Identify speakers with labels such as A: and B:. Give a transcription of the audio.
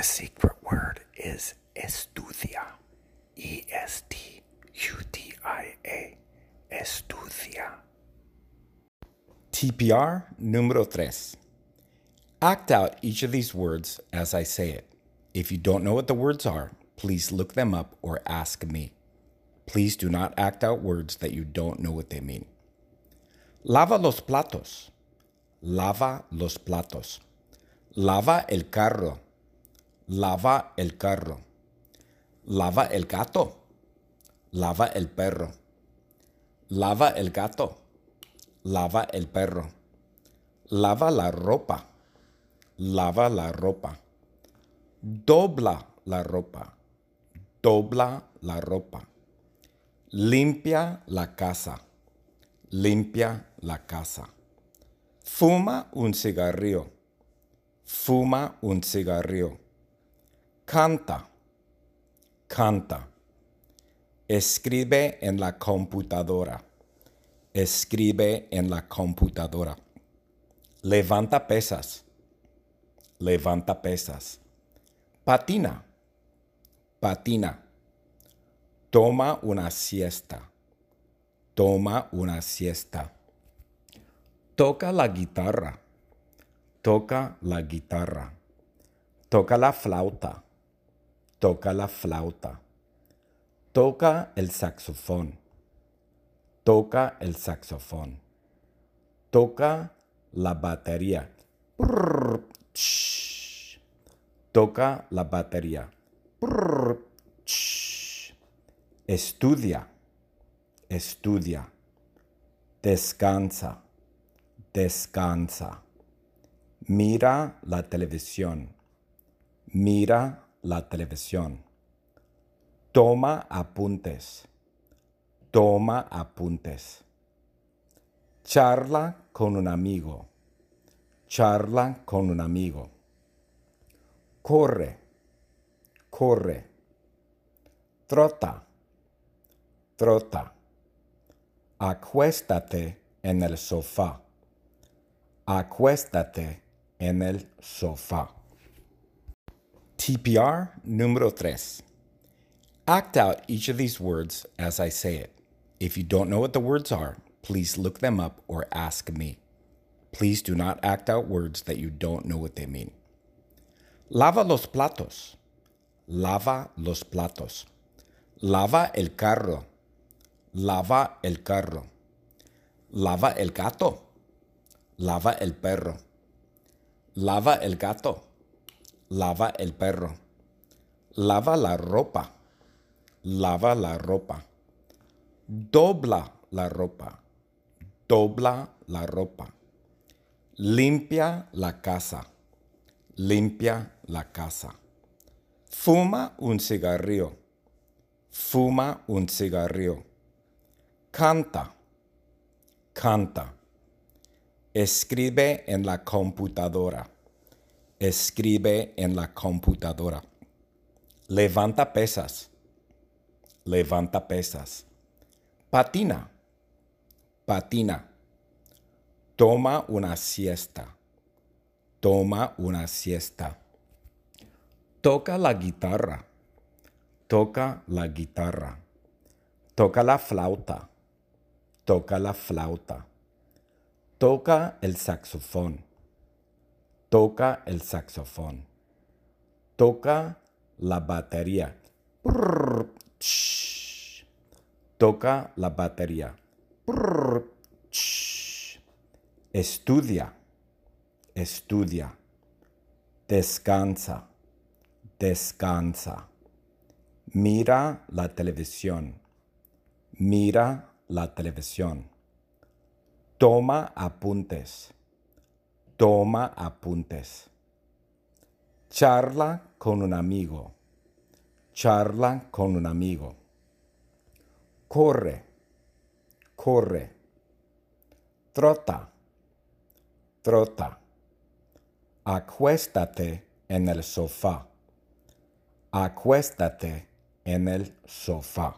A: The secret word is estudia. E S T U D I A. Estudia.
B: TPR número tres. Act out each of these words as I say it. If you don't know what the words are, please look them up or ask me. Please do not act out words that you don't know what they mean. Lava los platos. Lava los platos. Lava el carro. Lava el carro. Lava el gato. Lava el perro. Lava el gato. Lava el perro. Lava la ropa. Lava la ropa. Dobla la ropa. Dobla la ropa. Limpia la casa. Limpia la casa. Fuma un cigarrillo. Fuma un cigarrillo. Canta. Canta. Escribe en la computadora. Escribe en la computadora. Levanta pesas. Levanta pesas. Patina. Patina. Toma una siesta. Toma una siesta. Toca la guitarra. Toca la guitarra. Toca la flauta. Toca la flauta. Toca el saxofón. Toca el saxofón. Toca la batería. Toca la batería. Estudia. Estudia. Descansa. Descansa. Mira la televisión. Mira la televisión. Toma apuntes. Toma apuntes. Charla con un amigo. Charla con un amigo. Corre. Corre. Trota. Trota. Acuéstate en el sofá. Acuéstate en el sofá. TPR número 3. Act out each of these words as I say it. If you don't know what the words are, please look them up or ask me. Please do not act out words that you don't know what they mean. Lava los platos. Lava los platos. Lava el carro. Lava el carro. Lava el gato. Lava el perro. Lava el gato. Lava el perro. Lava la ropa. Lava la ropa. Dobla la ropa. Dobla la ropa. Limpia la casa. Limpia la casa. Fuma un cigarrillo. Fuma un cigarrillo. Canta. Canta. Escribe en la computadora. Escribe en la computadora. Levanta pesas. Levanta pesas. Patina. Patina. Toma una siesta. Toma una siesta. Toca la guitarra. Toca la guitarra. Toca la flauta. Toca la flauta. Toca el saxofón. Toca el saxofón. Toca la batería. Toca la batería. Estudia. Estudia. Descansa. Descansa. Mira la televisión. Mira la televisión. Toma apuntes. Toma apuntes. Charla con un amigo. Charla con un amigo. Corre. Corre. Trota. Trota. Acuéstate en el sofá. Acuéstate en el sofá.